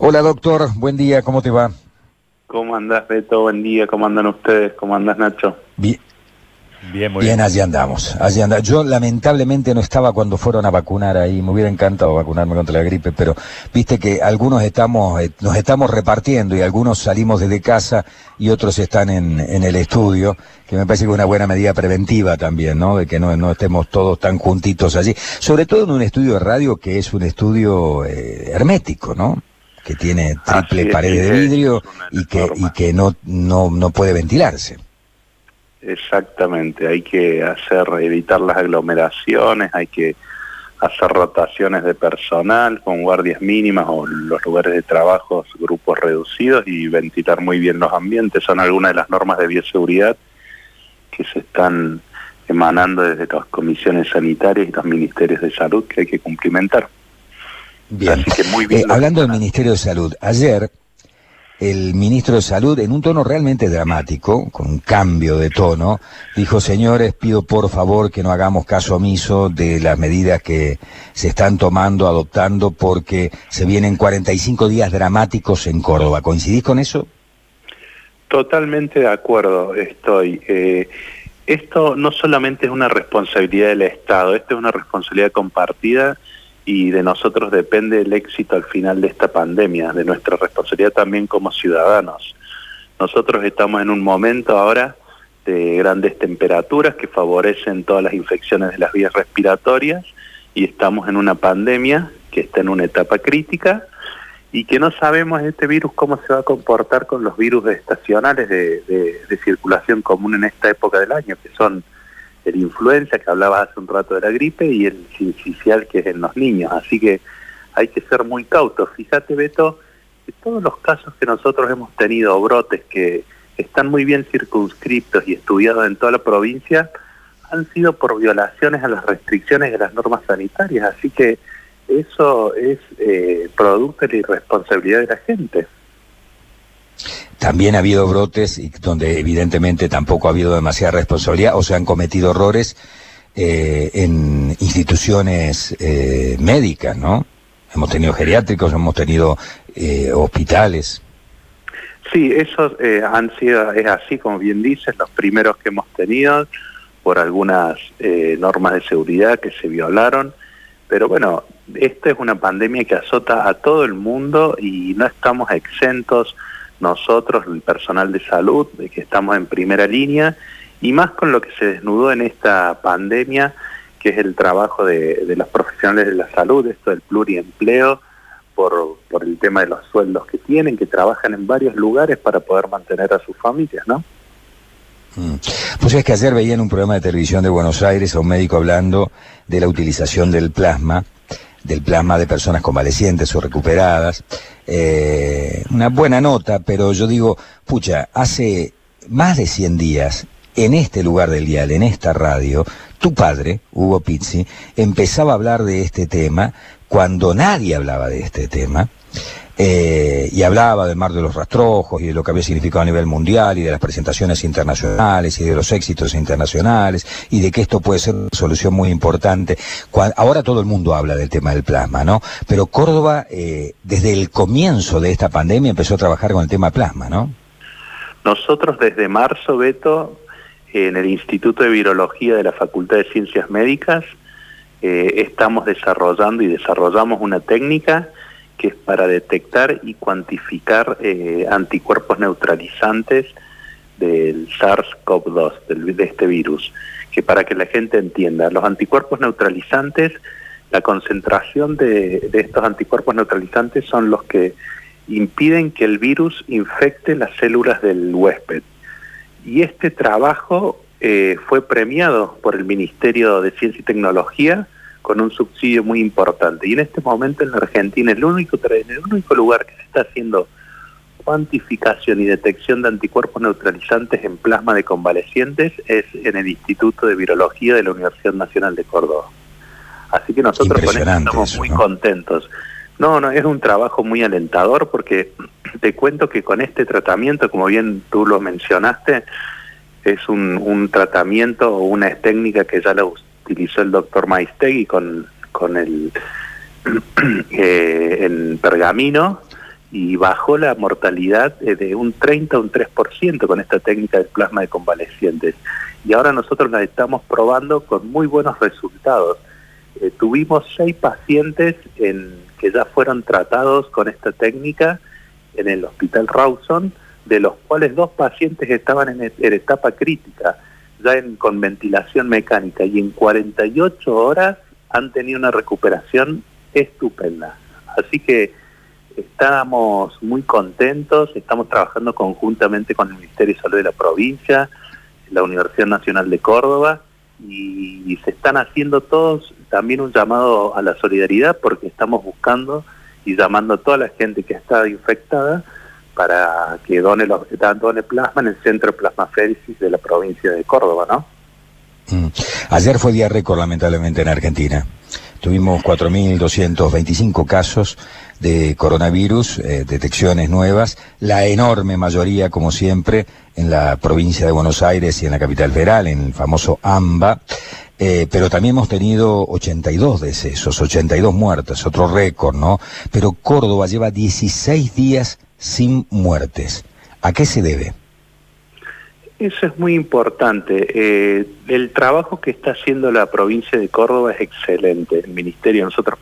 Hola doctor, buen día, ¿cómo te va? ¿Cómo andás, Beto? Buen día, ¿cómo andan ustedes? ¿Cómo andás, Nacho? Bien. Bien, muy bien. allí andamos, allí andamos. Yo lamentablemente no estaba cuando fueron a vacunar ahí, me hubiera encantado vacunarme contra la gripe, pero viste que algunos estamos, eh, nos estamos repartiendo y algunos salimos desde casa y otros están en, en el estudio, que me parece que es una buena medida preventiva también, ¿no? De que no, no estemos todos tan juntitos allí. Sobre todo en un estudio de radio que es un estudio eh, hermético, ¿no? Que tiene triple pared de vidrio y que, y que no, no, no puede ventilarse. Exactamente, hay que hacer, evitar las aglomeraciones, hay que hacer rotaciones de personal con guardias mínimas o los lugares de trabajo, grupos reducidos y ventilar muy bien los ambientes. Son algunas de las normas de bioseguridad que se están emanando desde las comisiones sanitarias y los ministerios de salud que hay que cumplimentar. Bien. Así que muy bien. Eh, hablando del Ministerio de Salud, ayer el ministro de Salud, en un tono realmente dramático, con un cambio de tono, dijo, señores, pido por favor que no hagamos caso omiso de las medidas que se están tomando, adoptando, porque se vienen 45 días dramáticos en Córdoba. ¿Coincidís con eso? Totalmente de acuerdo estoy. Eh, esto no solamente es una responsabilidad del Estado, esto es una responsabilidad compartida y de nosotros depende el éxito al final de esta pandemia, de nuestra responsabilidad también como ciudadanos. Nosotros estamos en un momento ahora de grandes temperaturas que favorecen todas las infecciones de las vías respiratorias y estamos en una pandemia que está en una etapa crítica y que no sabemos este virus cómo se va a comportar con los virus estacionales de, de circulación común en esta época del año, que son el influenza, que hablaba hace un rato de la gripe, y el sincicial, que es en los niños. Así que hay que ser muy cautos. Fíjate, Beto, que todos los casos que nosotros hemos tenido, brotes que están muy bien circunscriptos y estudiados en toda la provincia, han sido por violaciones a las restricciones de las normas sanitarias. Así que eso es eh, producto de la irresponsabilidad de la gente. También ha habido brotes y donde evidentemente tampoco ha habido demasiada responsabilidad o se han cometido errores eh, en instituciones eh, médicas, ¿no? Hemos tenido geriátricos, hemos tenido eh, hospitales. Sí, esos han sido, es así como bien dices, los primeros que hemos tenido por algunas normas de seguridad que se violaron, pero bueno, esta es una pandemia que azota a todo el mundo y no estamos exentos nosotros, el personal de salud, de que estamos en primera línea, y más con lo que se desnudó en esta pandemia, que es el trabajo de, los profesionales de la salud, esto del pluriempleo, por, por el tema de los sueldos que tienen, que trabajan en varios lugares para poder mantener a sus familias, ¿no? Mm. Pues es que ayer veía en un programa de televisión de Buenos Aires a un médico hablando de la utilización del plasma del plasma de personas convalecientes o recuperadas. Eh, una buena nota, pero yo digo, pucha, hace más de 100 días, en este lugar del dial, en esta radio, tu padre, Hugo Pizzi, empezaba a hablar de este tema cuando nadie hablaba de este tema. Eh, y hablaba del mar de los rastrojos y de lo que había significado a nivel mundial y de las presentaciones internacionales y de los éxitos internacionales y de que esto puede ser una solución muy importante. ahora todo el mundo habla del tema del plasma, ¿no? Pero Córdoba, eh, desde el comienzo de esta pandemia, empezó a trabajar con el tema plasma, ¿no? Nosotros desde marzo, Beto, en el Instituto de Virología de la Facultad de Ciencias Médicas, eh, estamos desarrollando y desarrollamos una técnica que es para detectar y cuantificar eh, anticuerpos neutralizantes del SARS-CoV-2, de este virus, que para que la gente entienda, los anticuerpos neutralizantes, la concentración de, estos anticuerpos neutralizantes son los que impiden que el virus infecte las células del huésped. Y este trabajo eh, fue premiado por el Ministerio de Ciencia y Tecnología con un subsidio muy importante. Y en este momento en la Argentina el único, el único lugar que se está haciendo cuantificación y detección de anticuerpos neutralizantes en plasma de convalecientes es en el Instituto de Virología de la Universidad Nacional de Córdoba. Así que nosotros con esto estamos muy contentos. No, no, es un trabajo muy alentador porque te cuento que con este tratamiento, como bien tú lo mencionaste, es un, un tratamiento o una técnica que ya la utilizó el doctor Maistegui con, con el eh, en pergamino y bajó la mortalidad eh, de un 30 a un 3% con esta técnica del plasma de convalecientes. Y ahora nosotros la estamos probando con muy buenos resultados. Eh, tuvimos seis pacientes en, que ya fueron tratados con esta técnica en el Hospital Rawson, de los cuales dos pacientes estaban en etapa crítica, ya en, con ventilación mecánica, y en 48 horas han tenido una recuperación estupenda. Así que estamos muy contentos, estamos trabajando conjuntamente con el Ministerio de Salud de la provincia, la Universidad Nacional de Córdoba, y, se están haciendo todos también un llamado a la solidaridad porque estamos buscando y llamando a toda la gente que está infectada para que done, los, done plasma en el Centro de Plasmaféresis de la provincia de Córdoba, ¿no? Mm. Ayer fue día récord, lamentablemente, en Argentina. Tuvimos 4.225 casos de coronavirus, eh, detecciones nuevas, la enorme mayoría, como siempre, en la provincia de Buenos Aires y en la capital federal, en el famoso AMBA. Eh, pero también hemos tenido 82 decesos, 82 muertes, otro récord, ¿no? Pero Córdoba lleva 16 días sin muertes. ¿A qué se debe? Eso es muy importante. Eh, el trabajo que está haciendo la provincia de Córdoba es excelente. El ministerio, nosotros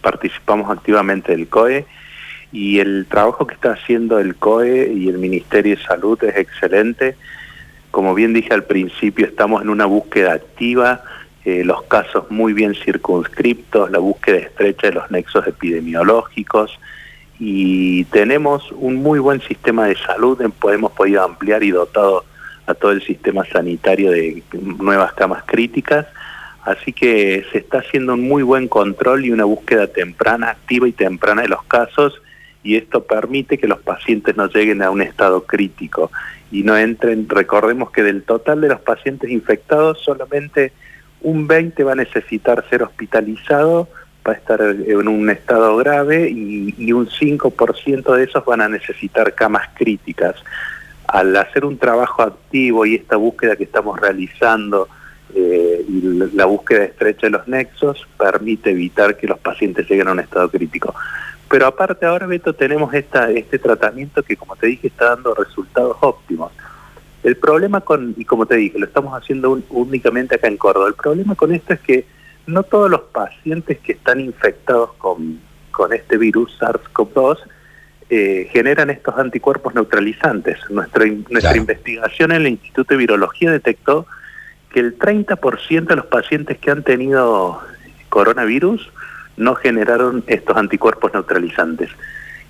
participamos, activamente del COE y el trabajo que está haciendo el COE y el Ministerio de Salud es excelente. Como bien dije al principio, estamos en una búsqueda activa, eh, los casos muy bien circunscriptos, la búsqueda estrecha de los nexos epidemiológicos, y tenemos un muy buen sistema de salud, hemos podido ampliar y dotado a todo el sistema sanitario de nuevas camas críticas, así que se está haciendo un muy buen control y una búsqueda temprana, activa y temprana de los casos, y esto permite que los pacientes no lleguen a un estado crítico y no entren, recordemos que del total de los pacientes infectados solamente un 20 va a necesitar ser hospitalizado va a estar en un estado grave y, un 5% de esos van a necesitar camas críticas. Al hacer un trabajo activo y esta búsqueda que estamos realizando eh, y la búsqueda estrecha de los nexos permite evitar que los pacientes lleguen a un estado crítico. Pero aparte ahora, Beto, tenemos esta, este tratamiento que, como te dije, está dando resultados óptimos. El problema con, y como te dije, lo estamos haciendo únicamente acá en Córdoba, el problema con esto es que no todos los pacientes que están infectados con, con este virus SARS-CoV-2 eh, generan estos anticuerpos neutralizantes. Nuestra, nuestra investigación en el Instituto de Virología detectó que el 30% de los pacientes que han tenido coronavirus no generaron estos anticuerpos neutralizantes.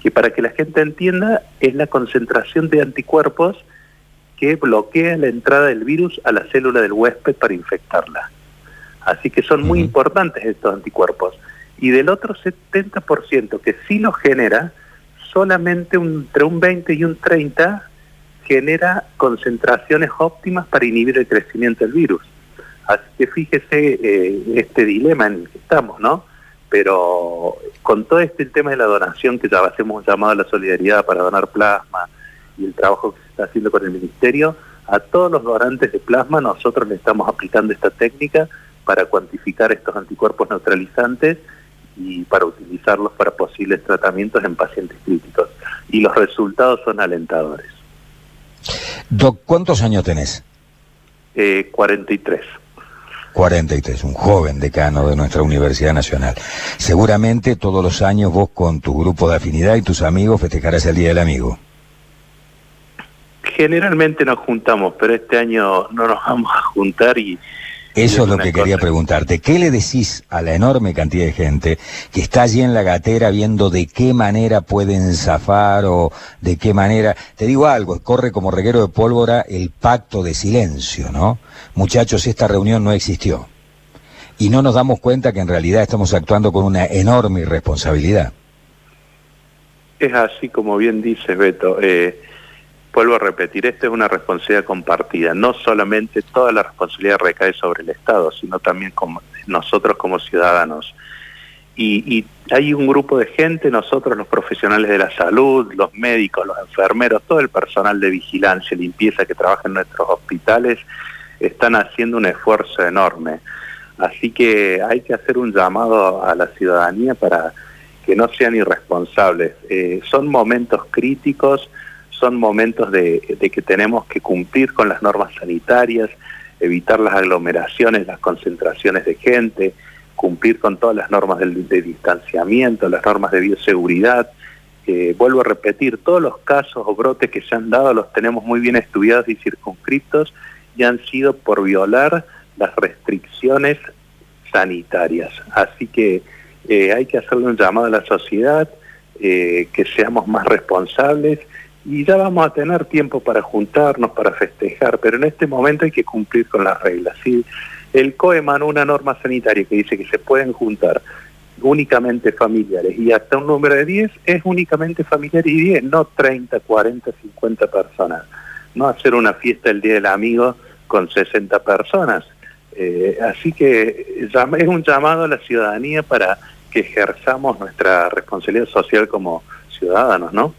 Que para que la gente entienda, es la concentración de anticuerpos que bloquea la entrada del virus a la célula del huésped para infectarla. Así que son muy importantes estos anticuerpos. Y del otro 70% que sí los genera, solamente entre un 20 y un 30 genera concentraciones óptimas para inhibir el crecimiento del virus. Así que fíjese eh, este dilema en el que estamos, ¿no? Pero con todo este tema de la donación, que ya hacemos un llamado a la solidaridad para donar plasma y el trabajo que se está haciendo con el Ministerio, a todos los donantes de plasma nosotros le estamos aplicando esta técnica para cuantificar estos anticuerpos neutralizantes y para utilizarlos para posibles tratamientos en pacientes críticos. Y los resultados son alentadores. Doc, ¿cuántos años tenés? Eh, 43. 43, un joven decano de nuestra Universidad Nacional. Seguramente todos los años vos con tu grupo de afinidad y tus amigos festejarás el Día del Amigo. Generalmente nos juntamos, pero este año no nos vamos a juntar y, eso es lo que quería preguntarte. ¿Qué le decís a la enorme cantidad de gente que está allí en la gatera viendo de qué manera pueden zafar o de qué manera... Te digo algo, corre como reguero de pólvora el pacto de silencio, ¿no? Muchachos, esta reunión no existió. Y no nos damos cuenta que en realidad estamos actuando con una enorme irresponsabilidad. Es así como bien dices, Beto. Eh, vuelvo a repetir, esta es una responsabilidad compartida. No solamente toda la responsabilidad recae sobre el Estado, sino también nosotros como ciudadanos. Y, hay un grupo de gente, nosotros los profesionales de la salud, los médicos, los enfermeros, todo el personal de vigilancia, limpieza que trabaja en nuestros hospitales, están haciendo un esfuerzo enorme. Así que hay que hacer un llamado a la ciudadanía para que no sean irresponsables. Eh, son momentos críticos, son momentos de, que tenemos que cumplir con las normas sanitarias, evitar las aglomeraciones, las concentraciones de gente, cumplir con todas las normas de, distanciamiento, las normas de bioseguridad. Eh, vuelvo a repetir, todos los casos o brotes que se han dado los tenemos muy bien estudiados y circunscriptos y han sido por violar las restricciones sanitarias. Así que eh, hay que hacerle un llamado a la sociedad, eh, que seamos más responsables y ya vamos a tener tiempo para juntarnos, para festejar, pero en este momento hay que cumplir con las reglas. Si el COE emanó una norma sanitaria que dice que se pueden juntar únicamente familiares y hasta un número de 10 es únicamente familiar y 10, no 30, 40, 50 personas. No hacer una fiesta el Día del Amigo con 60 personas. Eh, así que es un llamado a la ciudadanía para que ejerzamos nuestra responsabilidad social como ciudadanos, ¿no?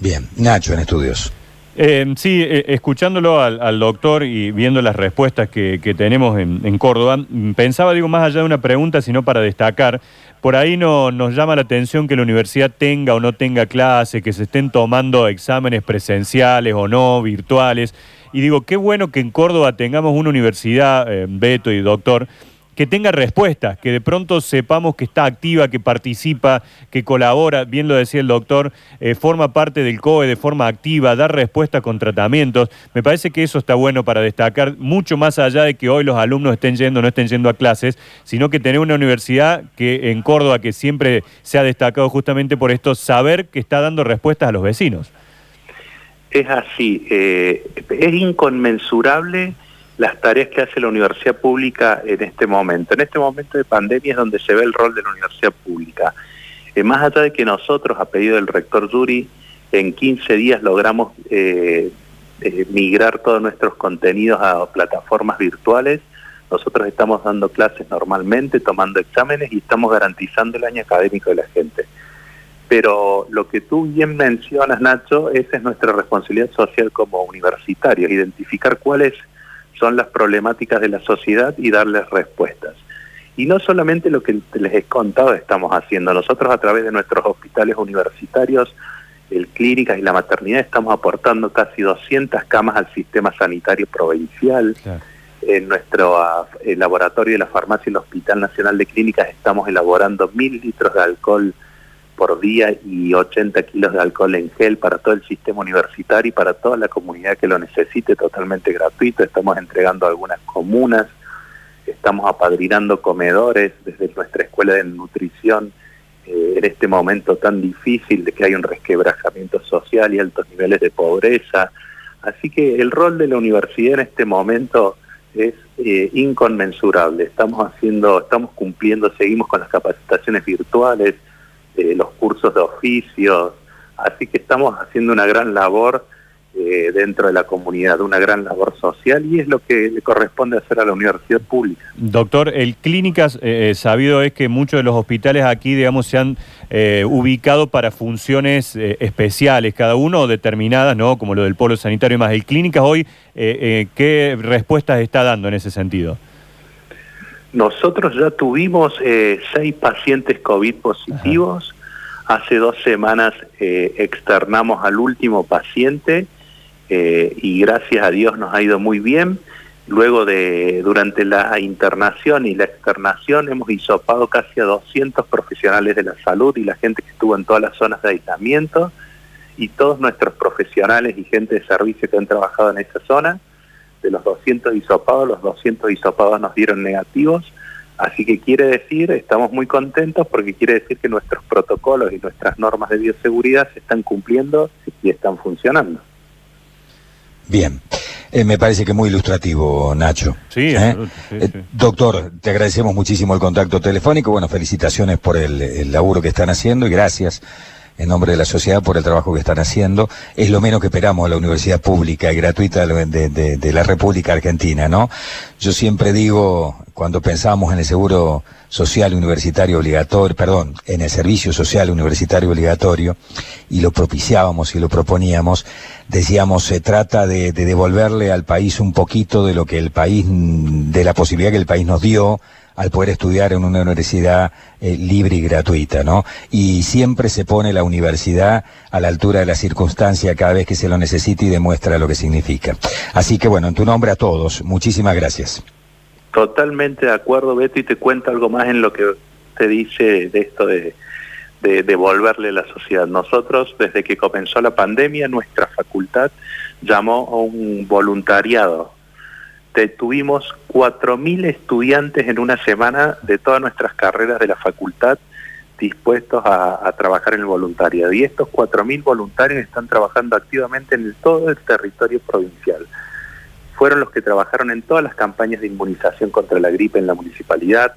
Bien, Nacho en estudios. Eh, sí, eh, escuchándolo al, doctor y viendo las respuestas que, tenemos en, Córdoba, pensaba, digo, más allá de una pregunta, sino para destacar, por ahí no, nos llama la atención que la universidad tenga o no tenga clase, que se estén tomando exámenes presenciales o no, virtuales. Y digo, qué bueno que en Córdoba tengamos una universidad, eh, Beto y doctor, que tenga respuestas, que de pronto sepamos que está activa, que participa, que colabora, bien lo decía el doctor, eh, forma parte del COE de forma activa, da respuesta con tratamientos. Me parece que eso está bueno para destacar, mucho más allá de que hoy los alumnos estén yendo o no estén yendo a clases, sino que tener una universidad que en Córdoba, que siempre se ha destacado justamente por esto, saber que está dando respuestas a los vecinos. Es así, eh, es inconmensurable las tareas que hace la universidad pública en este momento. En este momento de pandemia es donde se ve el rol de la universidad pública. Eh, más allá de que nosotros, a pedido del rector Yuri, en 15 días logramos eh, eh, migrar todos nuestros contenidos a plataformas virtuales, nosotros estamos dando clases normalmente, tomando exámenes y estamos garantizando el año académico de la gente. Pero lo que tú bien mencionas, Nacho, esa es nuestra responsabilidad social como universitarios, identificar cuáles son las problemáticas de la sociedad y darles respuestas. Y no solamente lo que les he contado estamos haciendo, nosotros a través de nuestros hospitales universitarios, el clínicas y la maternidad estamos aportando casi 200 camas al sistema sanitario provincial. En nuestro ah, laboratorio de la farmacia y el Hospital Nacional de Clínicas estamos elaborando mil litros de alcohol por día y 80 kilos de alcohol en gel para todo el sistema universitario y para toda la comunidad que lo necesite totalmente gratuito. Estamos entregando algunas comunas, estamos apadrinando comedores desde nuestra escuela de nutrición eh, en este momento tan difícil de que hay un resquebrajamiento social y altos niveles de pobreza. Así que el rol de la universidad en este momento es eh, inconmensurable. Estamos haciendo, estamos cumpliendo, seguimos con las capacitaciones virtuales, eh, los cursos de oficios, así que estamos haciendo una gran labor eh, dentro de la comunidad, una gran labor social y es lo que le corresponde hacer a la universidad pública. Doctor, el Clínicas, eh, sabido es que muchos de los hospitales aquí, digamos, se han ubicado para funciones especiales, cada uno determinadas, ¿no? Como lo del polo sanitario y más. ¿El Clínicas hoy qué respuestas está dando en ese sentido? Nosotros ya tuvimos eh, seis pacientes COVID positivos. Hace dos semanas eh, externamos al último paciente eh, y gracias a Dios nos ha ido muy bien. Luego de, durante la internación y la externación hemos hisopado casi a 200 profesionales de la salud y la gente que estuvo en todas las zonas de aislamiento y todos nuestros profesionales y gente de servicio que han trabajado en esa zona de los 200 hisopados, los 200 hisopados nos dieron negativos, así que quiere decir, estamos muy contentos porque quiere decir que nuestros protocolos y nuestras normas de bioseguridad se están cumpliendo y están funcionando. Bien. Eh, me parece que muy ilustrativo, Nacho. Sí, ¿Eh? Eh, doctor, te agradecemos muchísimo el contacto telefónico. Bueno, felicitaciones por el, el laburo que están haciendo y gracias en nombre de la sociedad por el trabajo que están haciendo. Es lo menos que esperamos a la universidad pública y gratuita de, la República Argentina, ¿no? Yo siempre digo, cuando pensamos en el seguro social universitario obligatorio, perdón, en el servicio social universitario obligatorio, y lo propiciábamos y lo proponíamos, decíamos, se trata de, de devolverle al país un poquito de lo que el país, de la posibilidad que el país nos dio, al poder estudiar en una universidad eh, libre y gratuita, ¿no? Y siempre se pone la universidad a la altura de la circunstancia cada vez que se lo necesita y demuestra lo que significa. Así que bueno, en tu nombre a todos, muchísimas gracias. Totalmente de acuerdo, Beto, y te cuento algo más en lo que te dice de esto de, de devolverle la sociedad. Nosotros, desde que comenzó la pandemia, nuestra facultad llamó a un voluntariado. Tuvimos 4.000 estudiantes en una semana de todas nuestras carreras de la facultad dispuestos a, trabajar en el voluntariado. Y estos 4.000 voluntarios están trabajando activamente en todo el territorio provincial. Fueron los que trabajaron en todas las campañas de inmunización contra la gripe en la municipalidad,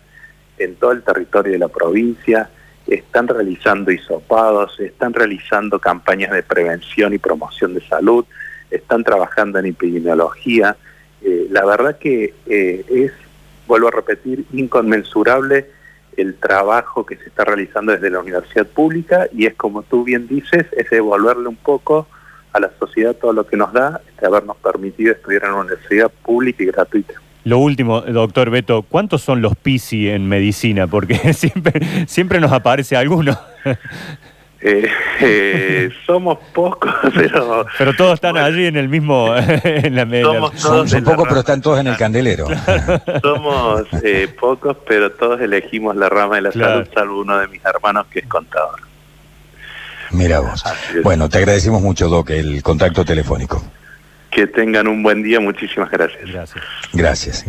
en todo el territorio de la provincia, están realizando hisopados, están realizando campañas de prevención y promoción de salud, están trabajando en epidemiología. Eh, la verdad que eh, es, vuelvo a repetir, inconmensurable el trabajo que se está realizando desde la universidad pública y es como tú bien dices, es devolverle un poco a la sociedad todo lo que nos da, de habernos permitido estudiar en una universidad pública y gratuita. Lo último, doctor Beto, ¿cuántos son los PISI en medicina? Porque siempre, siempre nos aparece alguno. Eh, eh, somos pocos, pero... Pero todos están allí en el mismo... En la, somos son, pocos, pero están todos en el candelero. somos eh, pocos, pero todos elegimos la rama de la salud, salvo uno de mis hermanos que es contador. Mira vos. Bueno, te agradecemos mucho, Doc, el contacto telefónico. Que tengan un buen día, muchísimas gracias. Gracias. Gracias.